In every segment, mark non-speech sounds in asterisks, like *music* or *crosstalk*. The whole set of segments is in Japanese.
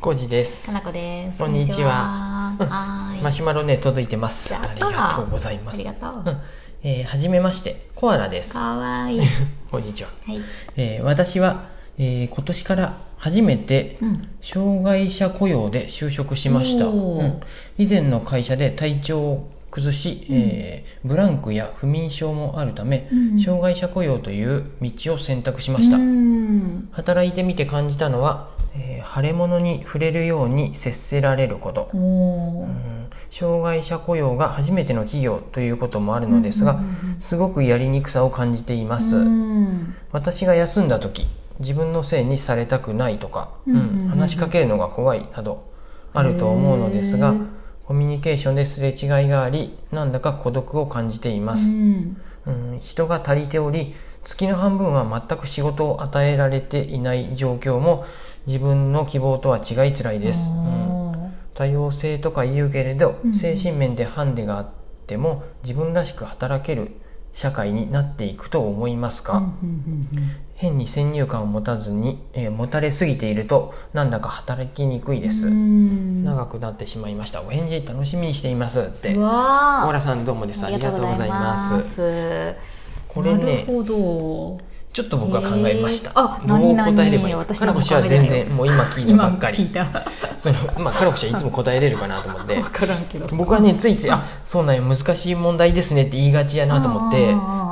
コージですか。なこです。こんにちは。*laughs* マシュマロね届いてます。ありがとうございます。ありがとう。うんえーはじめまして、コアラです。かわいい。*laughs* こんにちは。はい。えー私は、えー今年から初めてうん。障害者雇用で就職しました。以前の会社で体調を崩し、うんえーブランクや不眠症もあるため、うん障害者雇用という道を選択しました。うん。働いてみて感じたのは、えー腫れ物に触れるように接せられること。うん。障害者雇用が初めての企業ということもあるのですが、すごくやりにくさを感じています、うん。私が休んだ時自分のせいにされたくないとか、うん話しかけるのが怖いなどあると思うのですがコミュニケーションですれ違いがありなんだか孤独を感じています、うん。うん。人が足りており月の半分は全く仕事を与えられていない状況も自分の希望とは違い辛いです、うん。多様性とか言うけれど、うん。精神面でハンデがあっても自分らしく働ける社会になっていくと思いますか、変に先入観を持たずに、えー持たれすぎているとなんだか働きにくいです、長くなってしまいました。お返事楽しみにしていますって。うわー。オーラさんどうもです。ありがとうございます。すこれねなるほど。ちょっと僕は考えました、へー。あどう答えればいい？私かなこしは全然もう今聞いた今ばっかり。聞いた。そのまあかなこしはいつも答えれるかなと思って。わからんけど。僕はねついつい「あそうなんや難しい問題ですね」って言いがちやなと思って。うんうんうんうん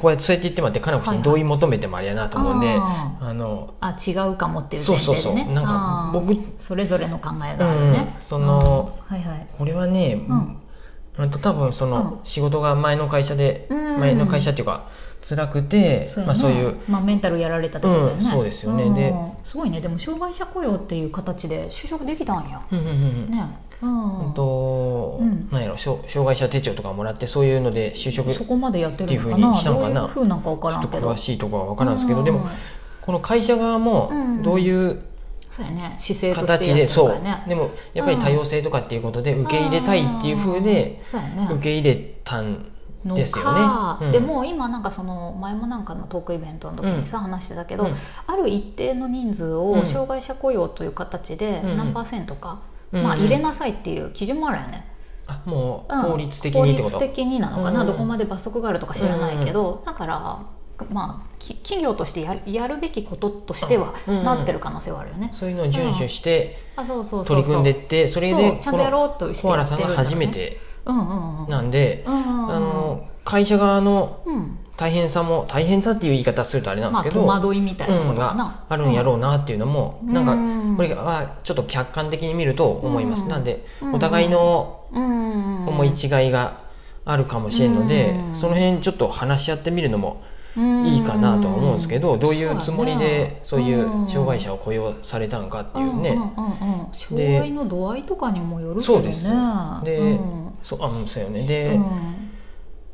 こうやってそうやって言ってもらってかなこしに同意求めてもあれやなと思うんで、ああのあ違うかもっていうそう前提でね。そうそうなんか僕それぞれの考えがあるね、うんそのあーはいはい。これはね、うんうんと多分その仕事が前の会社で、うん。前の会社っていうか辛くて、そう,、まあ、そういうまあ、メンタルやられたってことだよね、うんそうですよね。ん。ですごいね。でも障害者雇用っていう形で就職できたんや。うんうんうんね。うと、うん。なんやろ障障害者手帳とかもらってそういうので就職そこまでやってるのかな？にしたのかな？どういうふうなんか分からっとんけど。詳しいところは分からんですけど、うん。でもこの会社側もうん。どういうそうやね。姿勢としてやって形でそう。でもやっぱり多様性とかっていうことで受け入れたいっていう風でうん。そうやね。受け入れたんのですよか、ね。うん。でも今なんかその前もなんかのトークイベントの時にさ、話してたけど、うん。ある一定の人数うん。を障害者雇用という形でうん。何パーセントか、うん。まあ、入れなさいっていう基準もあるよね、あもううん。法律的にってこと、法律的になのかな、うん。どこまで罰則があるとか知らないけど、だからまあき企業としてやるやるべきこととしてはうん。うん。なってる可能性はあるよね、そういうのを遵守して取り組んでってそれそでうちゃんとやろうとしてコアラさんが初めてうんうんうん。なんで、うんうんうんあの会社側のうん。大変さも大変さっていう言い方するとあれなんでますあけど、戸惑いみたいなこうんとかな、があるんやろうなっていうのも、なんかうんこれはちょっと客観的に見ると思います、うん。なんでうん。お互いのうん。思い違いがあるかもしれんので、うん。その辺ちょっと話し合ってみるのもいいかなとは思うんですけど、どういうつもりでそういう障害者を雇用されたのかっていうね、障害の度合いとかにもよるけどね。そうです。でうん。そうあうんそうよね。で、うん。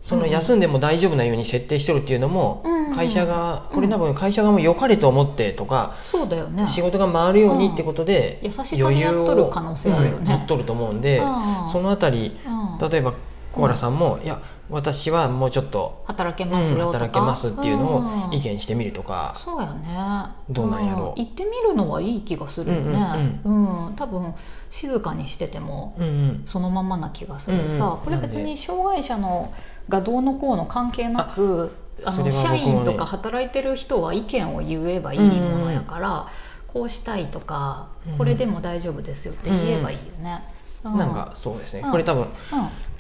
その休んでも大丈夫なように設定してるっていうのも、うん。会社がこれ多分会社側も良かれと思ってとか、そうだよね。仕事が回るようにってことで、優しさにやっとる可能性あるよね。うんやっとると思うんで、うん。そのあたりうん。例えばコアラさんも、いや私はもうちょっと、働けうんますよとか、働けますっていうのを意見見してみるとか、そうやね。どうなんやろ。う行ってみるのはいい気がするよね。うん多分静かにしててもうんうん。そのままな気がするうんうん。さ、これ別に障害者のがどうのこうの関係なくあの社員とか働いてる人は意見を言えばいいものやから、こうしたいとか、うんこれでも大丈夫ですよって言えばいいよね。うなんかそうですね、うん。これ多分うん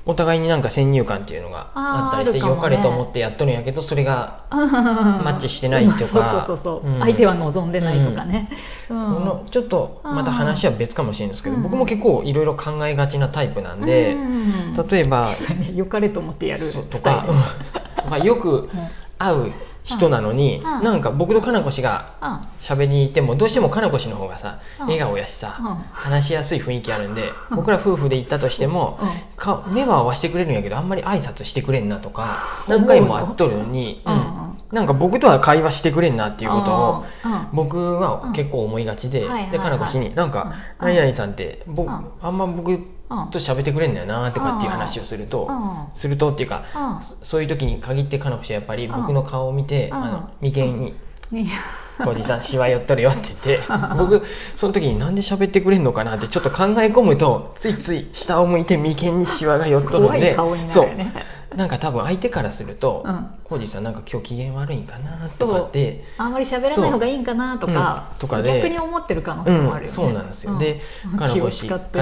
お互いになんか先入観っていうのがあったりして良かれと思ってやっとるんやけどそれがマ *laughs* マッチしてないとか。そうそうそうそう、うん。相手は望んでないとかね、うん。このちょっとまた話は別かもしれないんですけど、うん。僕も結構いろいろ考えがちなタイプなんで、うん例えば *laughs* 良かれと思ってやるとかうん。とかよく会う人なのに、うん。なんか僕とかなこ氏がうん。喋りに行ってもどうしてもかなこ氏の方がさ、うん。笑顔やしさ、うん。話しやすい雰囲気あるんで僕ら夫婦で行ったとしても、うん。か目は合わせてくれるんやけどあんまり挨拶してくれんなとか何回も会っとるのに、うなんか僕とは会話してくれんなっていうことを僕は結構思いがちで、でかなこ氏に「なんかうん。何々さんって僕、うん。あんま僕と喋ってくれんだよな」とかっていう話をすると、うん。するとっていうか、うん。そそういう時に限ってかなこ氏はやっぱり僕の顔を見て、うん。あの眉間にいや「おじさんしわ寄っとるよ」って言って *laughs* 僕その時になんで喋ってくれんのかなってちょっと考え込むとついつい下を向いて眉間にしわが寄っとるんで顔になるそうなんか多分相手からするとうん「浩、二、さんなんか今日機嫌悪いんかな」とかってあんまり喋らない方がいいんかなとか,、う。ん。とかで。逆に思ってる可能うん性もあるよね、そうなんですよ、うん。でうん。か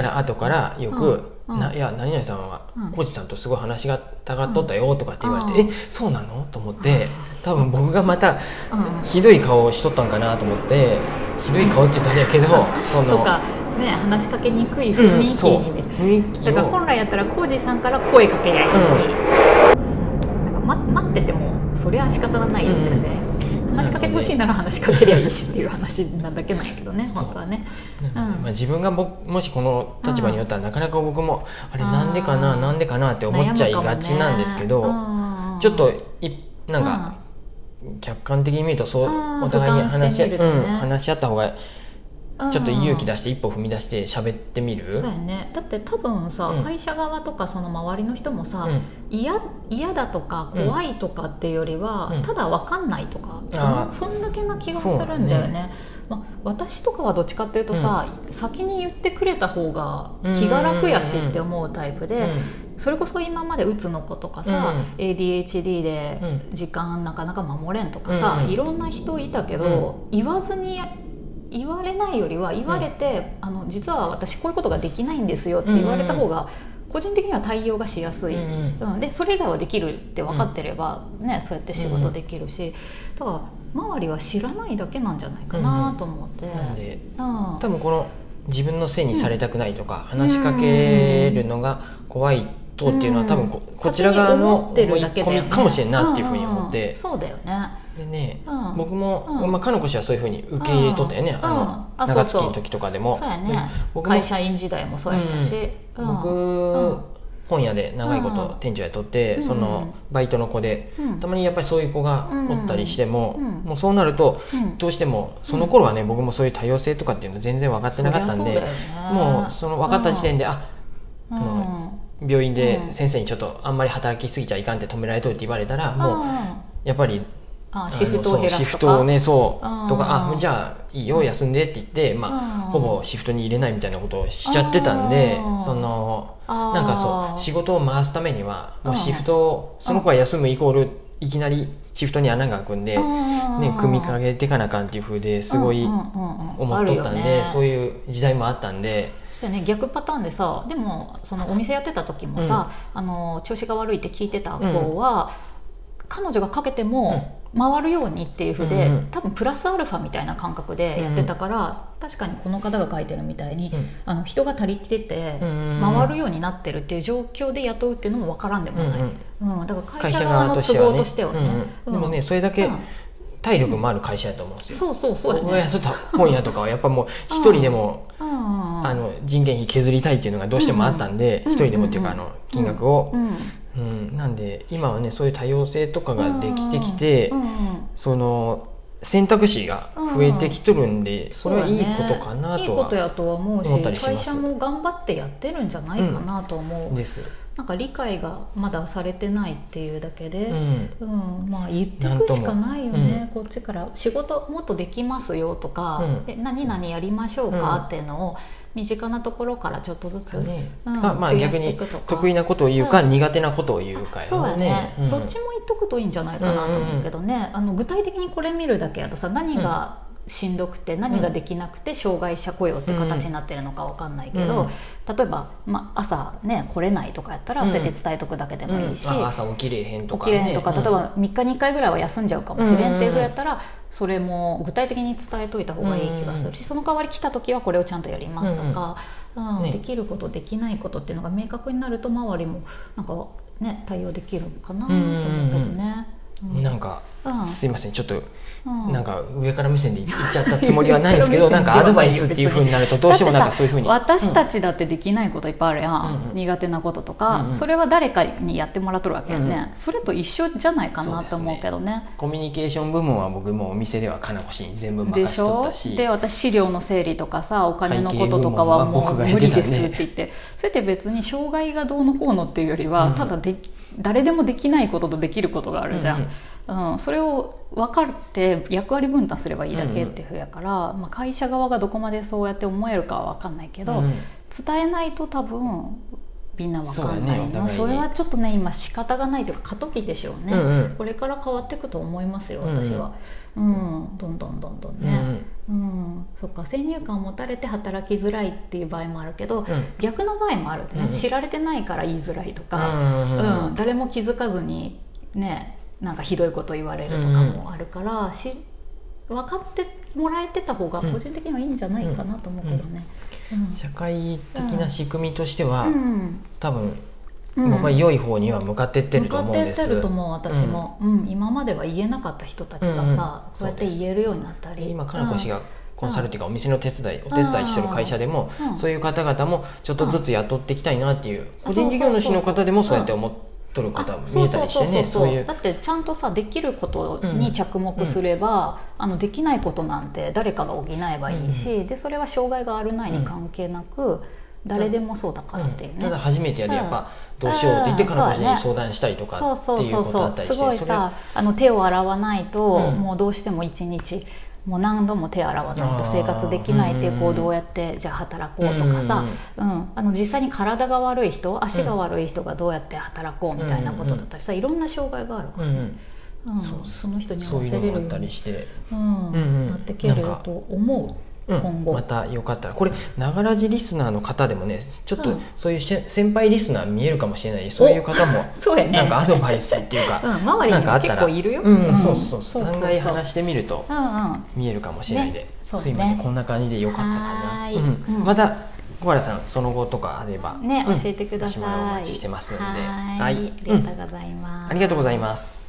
ら後からよくうん「ないや何々さんはうん。浩二さんとすごい話がたがっとったよ」とかって言われて「うん。えそうなの?」と思って多分僕がまたうん。ひどい顔をしとったんかなと思ってひどい顔って言ったらあれやけどそのとかね話しかけにくい雰囲気に、雰囲気をだから本来やったらコージーさんから声かけりゃいいのに、なんかま待っててもそれは仕方がないってね、話しかけてほしいなら話しかけりゃいいしっていう話なだけなんやけどね本当はね。うんうん。まあ、自分が僕もしこの立場によったらなかなか僕もあれうん。なんでかななんでかなって思っちゃいがちなんですけど、ね。ちょっといなんか客観的に見るとそううん。お互いに話し,、ね。うん、話し合った方がうんちょっと勇気出して一歩踏み出して喋ってみる、そうやね。だって多分さ、うん。会社側とかその周りの人もさ、うん。嫌嫌だとか怖いとかっていうよりは、うん。ただ分かんないとか、そあのー。そんだけな気がするんだよね。まあ、私とかはどっちかっていうとさ、先に言ってくれた方が気が楽やしって思うタイプで、それこそ今までうつの子とかさ、うん。ADHD でうん。時間なかなか守れんとかさ、うんいろんな人いたけど、言わずに言われないよりは言われて、あの実は私こういうことができないんですよって言われた方が個人的には対応がしやすい、うんうん。うん。でそれ以外はできるって分かってれば、ね、そうやって仕事できるし、だから周りは知らないだけなんじゃないかなと思って。なんでうん。多分この自分のせいにされたくないとか、話しかけるのが怖いとっていうのは多分こ,、こちら側の思い込みかもしれんなっていうふうに思って。うん、そうだよね。でね、うん。僕も、うん。まあ、かのこ氏はそういうふうに受け入れとったよね、うん。あの長月の時とかでも。そうやね。で僕も会社員時代もそうやったし、うん。僕、うん。本屋で長いこうんと店長やっとって、うん。そのバイトの子で、うん。たまにやっぱりそういう子がおったりしても、うん。もうそうなるとうん。どうしてもその頃はね、僕もそういう多様性とかっていうの全然分かってなかったんで、もうその分かった時点で、あうん。あの病院でうん先生にちょっとあんまり働きすぎちゃいかんって止められといて言われたら、もううんやっぱりあシフトを減らすシフトをねそううんとかあじゃあいいよ休んでって言って、まあ、うん。ほぼシフトに入れないみたいなことをしちゃってたんでうんそのなんかそう仕事を回すためにはもううんシフトをその子が休むイコールいきなりシフトに穴が開くんで、ね、組みかけていかなあかんっていうふうですごい思っとったんで、そういう時代もあったんで。そうやね逆パターンでさでもそのお店やってた時もさ、あの調子が悪いって聞いてた子は、彼女がかけても回るようにっていうふうで、うんうん。多分プラスアルファみたいな感覚でやってたから、確かにこの方が書いてるみたいに、うん。あの人が足りてて、うん回るようになってるっていう状況で雇うっていうのも分からんでもない、うんうん。だから会会社社側の都合としてはね。うんうん。でもねそれだけうん体力もある会社やと思うんですよ、そうそうそう。やね僕がやってた本屋とかはやっぱもう一人でも、あの人件費削りたいっていうのがどうしてもあったんでうん一、人でもっていうかあの金額を。う、んうん。なんで今はねそういう多様性とかができてきて、その選択肢が増えてきとるんで、それはいいことかなとは思ったりします。会社も頑張ってやってるんじゃないかなと思う、です、なんか理解がまだされてないっていうだけで、うん。うんまあ言っていくしかないよね、こっちから仕事もっとできますよとか、うん。で何々やりましょううんかっていうのを身近なところからちょっとずつ、ねうんかまあ逆に得意なことを言うか、うん苦手なことを言うかやそうやね、うん。どっちも言っとくといいんじゃないかなと思うけどね、あの具体的にこれ見るだけやとさ何がしんどくて何ができなくて障害者雇用って形になってるのかわかんないけど、例えば、まあ、朝ね来れないとかやったらうん。それで伝えとくだけでもいいし、うん。あ朝起きれへんとか、起きれんとか、ね例えば3日に1回ぐらいは休んじゃうかもしれんっていうぐらいやったら、それも具体的に伝えといた方がいい気がするし、その代わり来た時はこれをちゃんとやりますとか、うん。ね。できることできないことっていうのが明確になると周りもなんかね対応できるかなと思うけどね。うなんか、うん。すいませんちょっとうん。なんか上から目線で言っちゃったつもりはないですけどなんかアドバイスっていうふうになるとどうしてもなんかそういうふうに。私たちだってできないこといっぱいあるやん、うんうん。苦手なこととか、うんうん。それは誰かにやってもらっとるわけよね、うんうん。それと一緒じゃないかなと思うけどね。コミュニケーション部門は僕もお店ではかなこしに全部任しとったし。で私資料の整理とかさお金のこととかはもう無理ですって言って。それって別に障害がどうのこうのっていうよりは、うん。ただで誰でもできないこととできることがあるじゃん、うんうん。うん、それを分かって役割分担すればいいだけっていうふうやから、まあ、会社側がどこまでそうやって思えるかは分かんないけど、うん。伝えないと多分みんな分かんないねそれはちょっとね今仕方がないというか過渡期でしょうね、うんうん。これから変わっていくと思いますようんうん。私は、うんどんどんどんどんうんうね、ん。うん。そっか先入観を持たれて働きづらいっていう場合もあるけど、うん。逆の場合もあるね、うんうん。知られてないから言いづらいとうか、うん誰も気づかずにねなんかひどいこと言われるとかもあるから、し分かってもらえてた方が個人的にはいいんじゃないかなと思うけどね。うん。社会的な仕組みとしては、うん。多分うん。僕は良い方には向かってってる向かっと思うんです。てってると思う私も、うん。今までは言えなかった人たちがさ、こうやって言えるようになったり。今かなこ氏がコンサルっていうかお店の手伝いお手伝いしてる会社でもうん。そういう方々もちょっとずつ雇っていきたいなっていううん個人事業主の方でもそうやって思っとる方も見えたりしてねそういう。だってちゃんとさできることに着目すれば、あのできないことなんて誰かが補えばいいし、でそれは障害があるないに関係なく、誰でもそうだからっていうね、ただ初めてやでやっぱどうしようって言ってかなこ氏に相談したりとかそうそうっていうそうそことだったりうすごいさあの手を洗わないと、うん。もうどうしても一日もう何度も手洗わないと生活できないっていう行動をやってじゃあ働こうとかさ、うんあの実際に体が悪い人足が悪い人がどうやって働こうみたいなことだったりさいろんな障害があるからね、うんそうその人に合わせれるようにりして。うん。うんうん。なってけると思う、うん。今後。またよかったら。これながらじリスナーの方でもねちょっとうん。そういうし先輩リスナー見えるかもしれない。そういう方も *laughs* そうやね。なんかアドバイスっていうか、*laughs* うん。周りにもなんかあったら。結構いるよ。うん、うん。そうそうそう。案外話してみるとうんうん。見えるかもしれないで、ね。そうねすいません。こんな感じでよかったかはな、うん。うん。また小原さんその後とかあればね、うん。教えてください。お待ちしてますんで。はい。ありがとうございます、ありがとうございます